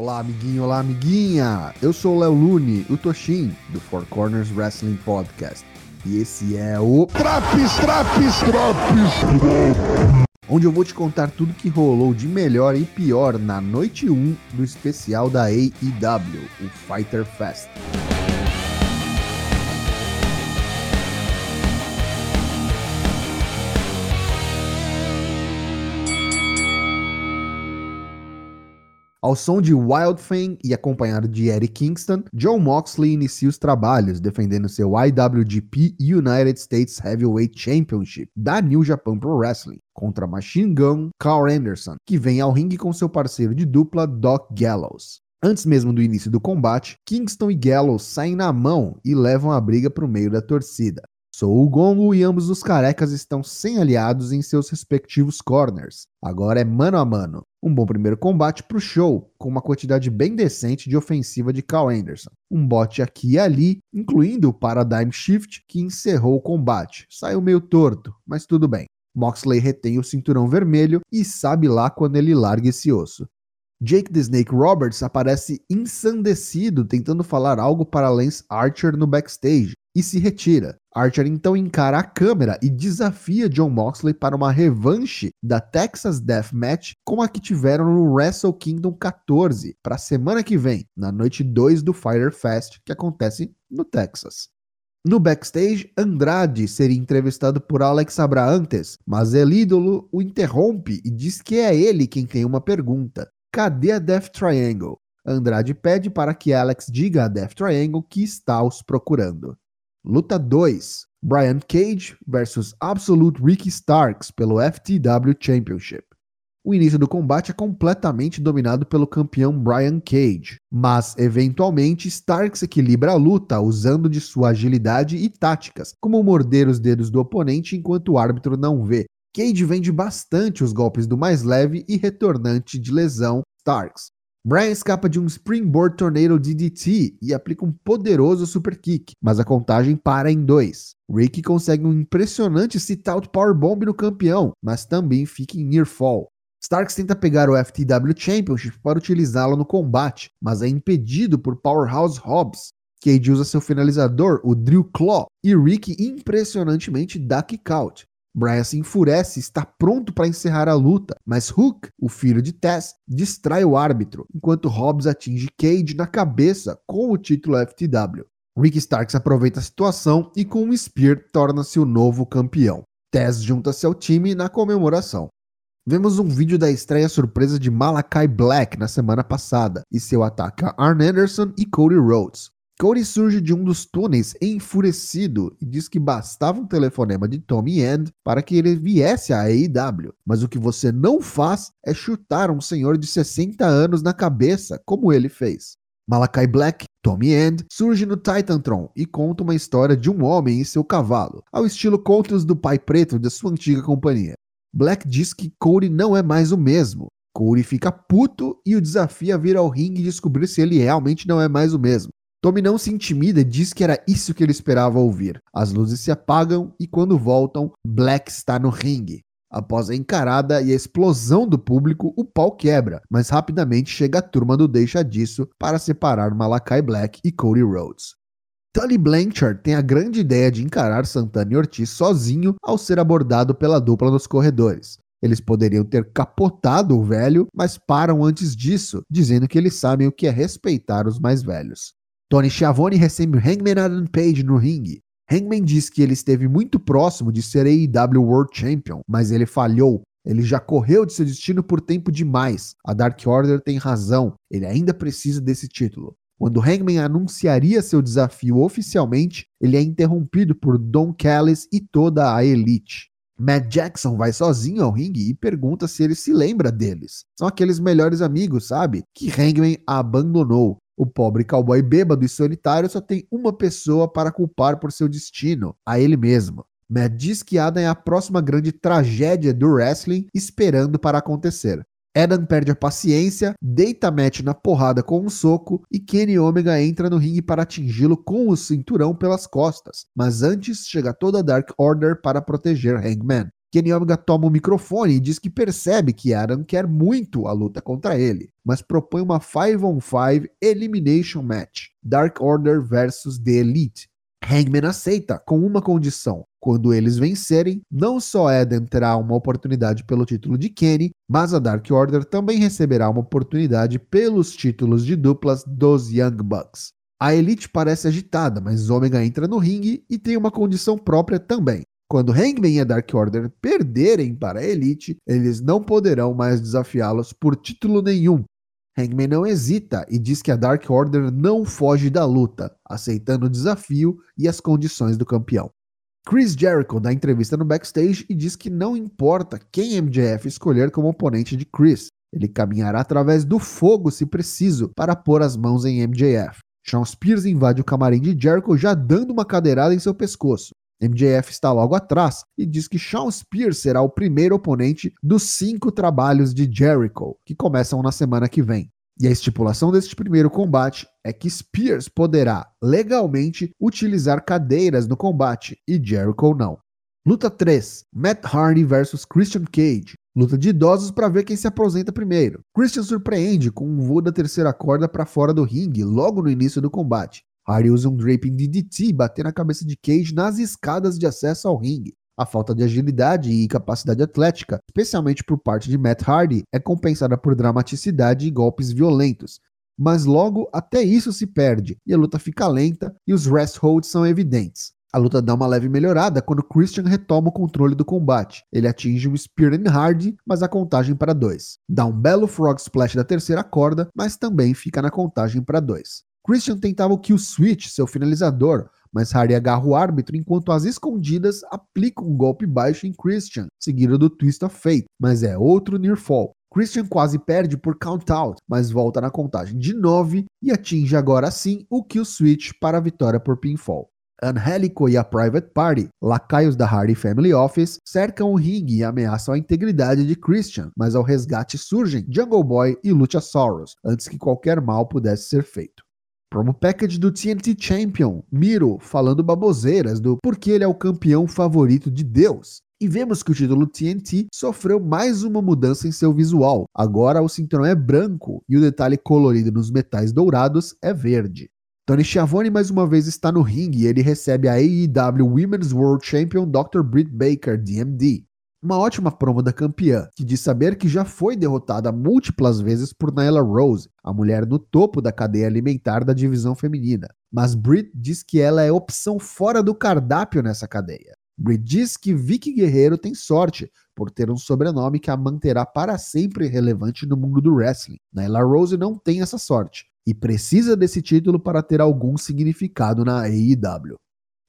Olá, amiguinho, olá, amiguinha! Eu sou o Léo Lune, o Toshin, do Four Corners Wrestling Podcast. E esse é o Traps, Traps, Traps! Onde eu vou te contar tudo que rolou de melhor e pior na noite 1 do especial da AEW, o Fighter Fest. Ao som de Wild Thing e acompanhado de Eddie Kingston, John Moxley inicia os trabalhos defendendo seu IWGP United States Heavyweight Championship da New Japan Pro Wrestling contra Machine Gun Carl Anderson, que vem ao ringue com seu parceiro de dupla Doc Gallows. Antes mesmo do início do combate, Kingston e Gallows saem na mão e levam a briga para o meio da torcida. Sou o Gongo e ambos os carecas estão sem aliados em seus respectivos corners. Agora é mano a mano. Um bom primeiro combate pro show, com uma quantidade bem decente de ofensiva de Cal Anderson. Um bote aqui e ali, incluindo o Paradigm Shift, que encerrou o combate. Saiu meio torto, mas tudo bem. Moxley retém o cinturão vermelho e sabe lá quando ele larga esse osso. Jake the Snake Roberts aparece ensandecido tentando falar algo para Lance Archer no backstage e se retira. Archer então encara a câmera e desafia John Moxley para uma revanche da Texas Death Match como a que tiveram no Wrestle Kingdom 14 para a semana que vem, na noite 2 do Fire Fest, que acontece no Texas. No backstage, Andrade seria entrevistado por Alex Abraantes, mas El Ídolo o interrompe e diz que é ele quem tem uma pergunta. Cadê a Death Triangle? Andrade pede para que Alex diga a Death Triangle que está os procurando. Luta 2: Brian Cage versus Absolute Ricky Starks pelo FTW Championship. O início do combate é completamente dominado pelo campeão Brian Cage, mas eventualmente Starks equilibra a luta usando de sua agilidade e táticas, como morder os dedos do oponente enquanto o árbitro não vê, Cage vende bastante os golpes do mais leve e retornante de lesão Starks. Brian escapa de um Springboard Tornado DDT e aplica um poderoso super kick, mas a contagem para em dois. Ricky consegue um impressionante sit-out powerbomb no campeão, mas também fica em near fall. Starks tenta pegar o FTW Championship para utilizá-lo no combate, mas é impedido por Powerhouse Hobbs. Cage usa seu finalizador, o Drill Claw, e Ricky impressionantemente dá kick out. Brian se enfurece e está pronto para encerrar a luta, mas Hook, o filho de Tess, distrai o árbitro, enquanto Hobbs atinge Cage na cabeça com o título FTW. Rick Starks aproveita a situação e com um Spear torna-se o novo campeão. Tess junta-se ao time na comemoração. Vemos um vídeo da estreia surpresa de Malakai Black na semana passada e seu ataque a Arn Anderson e Cody Rhodes. Cody surge de um dos túneis enfurecido e diz que bastava um telefonema de Tommy End para que ele viesse à AEW. Mas o que você não faz é chutar um senhor de 60 anos na cabeça, como ele fez. Malakai Black, Tommy End, surge no Titantron e conta uma história de um homem e seu cavalo, ao estilo contos do pai preto de sua antiga companhia. Black diz que Cody não é mais o mesmo. Cody fica puto e o desafia a vir ao ringue e descobrir se ele realmente não é mais o mesmo. Tommy não se intimida e diz que era isso que ele esperava ouvir. As luzes se apagam e quando voltam, Black está no ringue. Após a encarada e a explosão do público, o pau quebra, mas rapidamente chega a turma do Deixa Disso para separar Malakai Black e Cody Rhodes. Tully Blanchard tem a grande ideia de encarar Santana e Ortiz sozinho ao ser abordado pela dupla nos corredores. Eles poderiam ter capotado o velho, mas param antes disso, dizendo que eles sabem o que é respeitar os mais velhos. Tony Schiavone recebe Hangman Adam Page no ringue. Hangman diz que ele esteve muito próximo de ser AEW World Champion, mas ele falhou. Ele já correu de seu destino por tempo demais. A Dark Order tem razão, ele ainda precisa desse título. Quando Hangman anunciaria seu desafio oficialmente, ele é interrompido por Don Callis e toda a Elite. Matt Jackson vai sozinho ao ringue e pergunta se ele se lembra deles. São aqueles melhores amigos, sabe? Que Hangman abandonou. O pobre cowboy bêbado e solitário só tem uma pessoa para culpar por seu destino, a ele mesmo. Matt diz que Adam é a próxima grande tragédia do wrestling esperando para acontecer. Adam perde a paciência, deita Matt na porrada com um soco e Kenny Omega entra no ringue para atingi-lo com o cinturão pelas costas. Mas antes chega toda a Dark Order para proteger Hangman. Kenny Omega toma o microfone e diz que percebe que Adam quer muito a luta contra ele, mas propõe uma 5 on 5 Elimination Match, Dark Order versus The Elite. Hangman aceita com uma condição: quando eles vencerem, não só Eden terá uma oportunidade pelo título de Kenny, mas a Dark Order também receberá uma oportunidade pelos títulos de duplas dos Young Bucks. A Elite parece agitada, mas Omega entra no ringue e tem uma condição própria também. Quando Hangman e a Dark Order perderem para a Elite, eles não poderão mais desafiá-los por título nenhum. Hangman não hesita e diz que a Dark Order não foge da luta, aceitando o desafio e as condições do campeão. Chris Jericho dá entrevista no backstage e diz que não importa quem MJF escolher como oponente de Chris, ele caminhará através do fogo se preciso para pôr as mãos em MJF. Shawn Spears invade o camarim de Jericho já dando uma cadeirada em seu pescoço. MJF está logo atrás e diz que Shawn Spears será o primeiro oponente dos cinco trabalhos de Jericho, que começam na semana que vem. E a estipulação deste primeiro combate é que Spears poderá legalmente utilizar cadeiras no combate e Jericho não. Luta 3: Matt Hardy versus Christian Cage. Luta de idosos para ver quem se aposenta primeiro. Christian surpreende com um voo da terceira corda para fora do ringue logo no início do combate. Hardy usa um draping DDT e bater na cabeça de Cage nas escadas de acesso ao ringue. A falta de agilidade e capacidade atlética, especialmente por parte de Matt Hardy, é compensada por dramaticidade e golpes violentos. Mas logo até isso se perde e a luta fica lenta e os rest holds são evidentes. A luta dá uma leve melhorada quando Christian retoma o controle do combate. Ele atinge um Spear in Hardy, mas a contagem para dois. Dá um belo Frog Splash da terceira corda, mas também fica na contagem para dois. Christian tentava o kill switch, seu finalizador, mas Hardy agarra o árbitro enquanto as escondidas aplica um golpe baixo em Christian, seguido do Twist of Fate, mas é outro near fall. Christian quase perde por count out, mas volta na contagem de 9 e atinge agora sim o kill switch para a vitória por pinfall. Angelico e a Private Party, lacaios da Hardy Family Office, cercam o ringue e ameaçam a integridade de Christian, mas ao resgate surgem Jungle Boy e Luchasaurus, antes que qualquer mal pudesse ser feito. Promo package do TNT Champion, Miro falando baboseiras do porque ele é o campeão favorito de Deus. E vemos que o título TNT sofreu mais uma mudança em seu visual. Agora o cinturão é branco e o detalhe colorido nos metais dourados é verde. Tony Schiavone mais uma vez está no ringue e ele recebe a AEW Women's World Champion Dr. Britt Baker, DMD. Uma ótima promo da campeã, que diz saber que já foi derrotada múltiplas vezes por Nyla Rose, a mulher no topo da cadeia alimentar da divisão feminina. Mas Britt diz que ela é opção fora do cardápio nessa cadeia. Britt diz que Vicky Guerreiro tem sorte por ter um sobrenome que a manterá para sempre relevante no mundo do wrestling. Nyla Rose não tem essa sorte e precisa desse título para ter algum significado na AEW.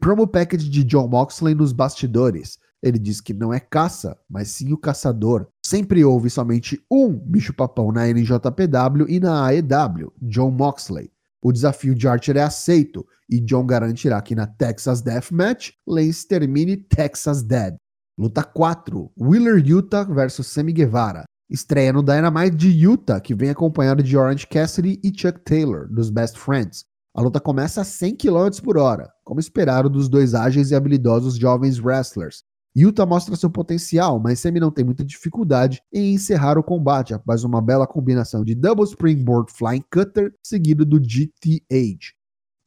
Promo package de John Moxley nos bastidores ele diz que não é caça, mas sim o caçador. Sempre houve somente um bicho-papão na NJPW e na AEW, John Moxley. O desafio de Archer é aceito e John garantirá que na Texas Deathmatch, Lance termine Texas Dead. Luta 4: Wheeler Utah vs Sammy Guevara. Estreia no Dynamite de Utah, que vem acompanhado de Orange Cassidy e Chuck Taylor, dos Best Friends. A luta começa a 100 km por hora, como esperado dos dois ágeis e habilidosos jovens wrestlers, Yuta mostra seu potencial, mas Semi não tem muita dificuldade em encerrar o combate após uma bela combinação de Double Springboard Flying Cutter seguido do GTH.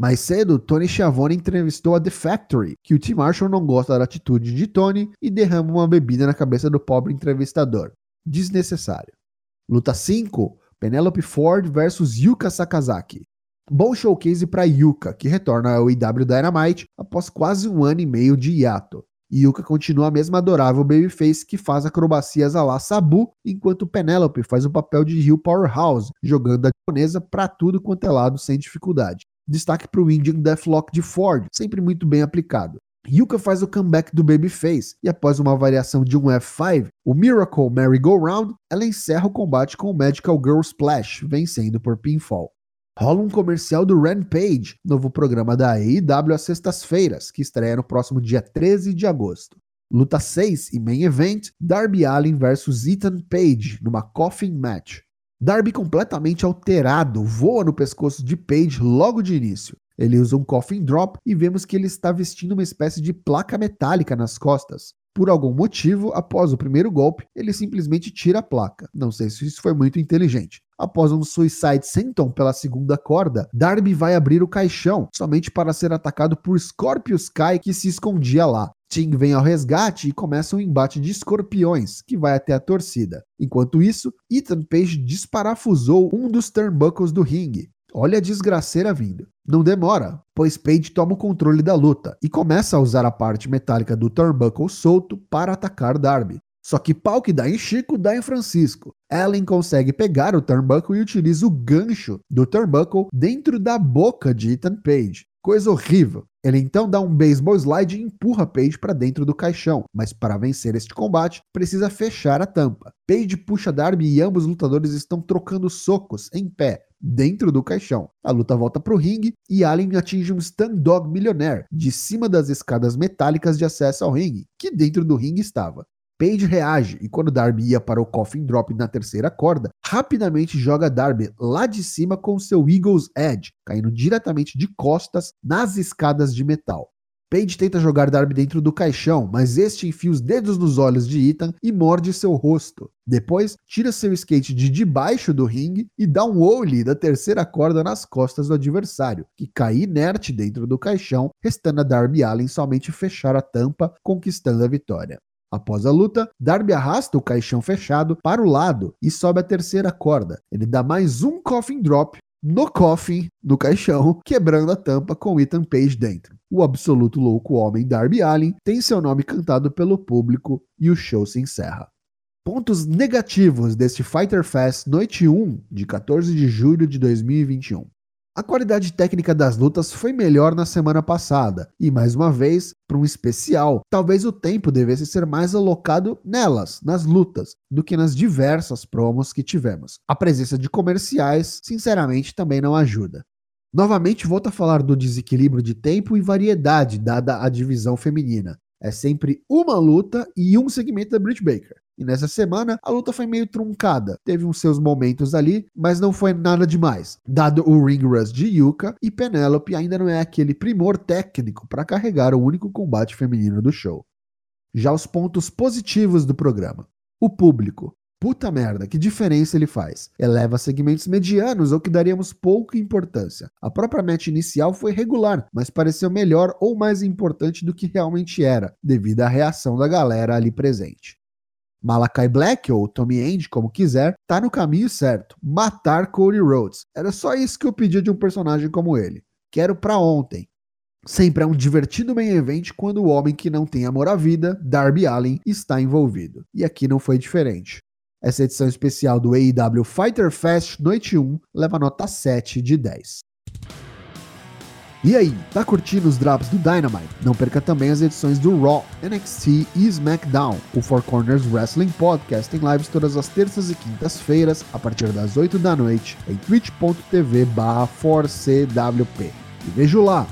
Mais cedo, Tony Schiavone entrevistou a The Factory, que o Tim Marshall não gosta da atitude de Tony e derrama uma bebida na cabeça do pobre entrevistador. Desnecessário. Luta 5: Penelope Ford versus Yuka Sakazaki. Bom showcase para Yuka, que retorna ao IW Dynamite após quase um ano e meio de hiato. Yuka continua a mesma adorável babyface que faz acrobacias a la Sabu, enquanto Penelope faz o papel de Rio Powerhouse, jogando a japonesa pra tudo quanto é lado sem dificuldade. Destaque para o Indian Deathlock de Ford, sempre muito bem aplicado. Yuka faz o comeback do Babyface e após uma variação de um F5, o Miracle Merry-Go-Round, ela encerra o combate com o Magical Girl Splash, vencendo por pinfall. Rola um comercial do Rampage, novo programa da AEW às sextas-feiras, que estreia no próximo dia 13 de agosto. Luta 6 e main event, Darby Allin versus Ethan Page, numa coffin match. Darby completamente alterado voa no pescoço de Page logo de início. Ele usa um coffin drop e vemos que ele está vestindo uma espécie de placa metálica nas costas. Por algum motivo, após o primeiro golpe, ele simplesmente tira a placa. Não sei se isso foi muito inteligente. Após um Suicide Senton pela segunda corda, Darby vai abrir o caixão, somente para ser atacado por Scorpius Kai que se escondia lá. Ting vem ao resgate e começa um embate de escorpiões, que vai até a torcida. Enquanto isso, Ethan Page desparafusou um dos turnbuckles do ringue. Olha a desgraceira vindo. Não demora, pois Page toma o controle da luta e começa a usar a parte metálica do turnbuckle solto para atacar Darby. Só que pau que dá em Chico, dá em Francisco. Ellen consegue pegar o turnbuckle e utiliza o gancho do turnbuckle dentro da boca de Ethan Page. Coisa horrível. Ele então dá um baseball slide e empurra Page para dentro do caixão, mas para vencer este combate, precisa fechar a tampa. Page puxa Darby e ambos lutadores estão trocando socos em pé, dentro do caixão. A luta volta para o ringue e Allen atinge um Stand Dog Millionaire de cima das escadas metálicas de acesso ao ringue, que dentro do ringue estava. Page reage e quando Darby ia para o Coffin Drop na terceira corda, rapidamente joga Darby lá de cima com seu Eagle's Edge, caindo diretamente de costas nas escadas de metal. Page tenta jogar Darby dentro do caixão, mas este enfia os dedos nos olhos de Ethan e morde seu rosto. Depois, tira seu skate de debaixo do ringue e dá um ollie da terceira corda nas costas do adversário, que cai inerte dentro do caixão, restando a Darby Allen somente fechar a tampa, conquistando a vitória. Após a luta, Darby arrasta o caixão fechado para o lado e sobe a terceira corda. Ele dá mais um coffin drop no coffin do caixão, quebrando a tampa com Ethan Page dentro. O absoluto louco homem Darby Allin tem seu nome cantado pelo público e o show se encerra. Pontos negativos deste Fighter Fest Noite 1 de 14 de julho de 2021. A qualidade técnica das lutas foi melhor na semana passada, e mais uma vez, para um especial, talvez o tempo devesse ser mais alocado nelas, nas lutas, do que nas diversas promos que tivemos. A presença de comerciais, sinceramente, também não ajuda. Novamente, volto a falar do desequilíbrio de tempo e variedade dada a divisão feminina. É sempre uma luta e um segmento da Britt Baker. E nessa semana a luta foi meio truncada. Teve uns seus momentos ali, mas não foi nada demais. Dado o ring rust de Yuka e Penelope ainda não é aquele primor técnico para carregar o único combate feminino do show. Já os pontos positivos do programa. O público. Puta merda, que diferença ele faz? Eleva segmentos medianos ou que daríamos pouca importância. A própria match inicial foi regular, mas pareceu melhor ou mais importante do que realmente era, devido à reação da galera ali presente. Malakai Black, ou Tommy End, como quiser, tá no caminho certo. Matar Cody Rhodes. Era só isso que eu pedia de um personagem como ele. Quero pra ontem. Sempre é um divertido main event quando o homem que não tem amor à vida, Darby Allin, está envolvido. E aqui não foi diferente. Essa edição especial do AEW Fighter Fest Noite 1 leva nota 7 de 10. E aí, tá curtindo os drops do Dynamite? Não perca também as edições do Raw, NXT e SmackDown. O Four Corners Wrestling Podcast tem lives todas as terças e quintas-feiras, a partir das 8 da noite, em twitch.tv barra 4CWP. E vejo lá!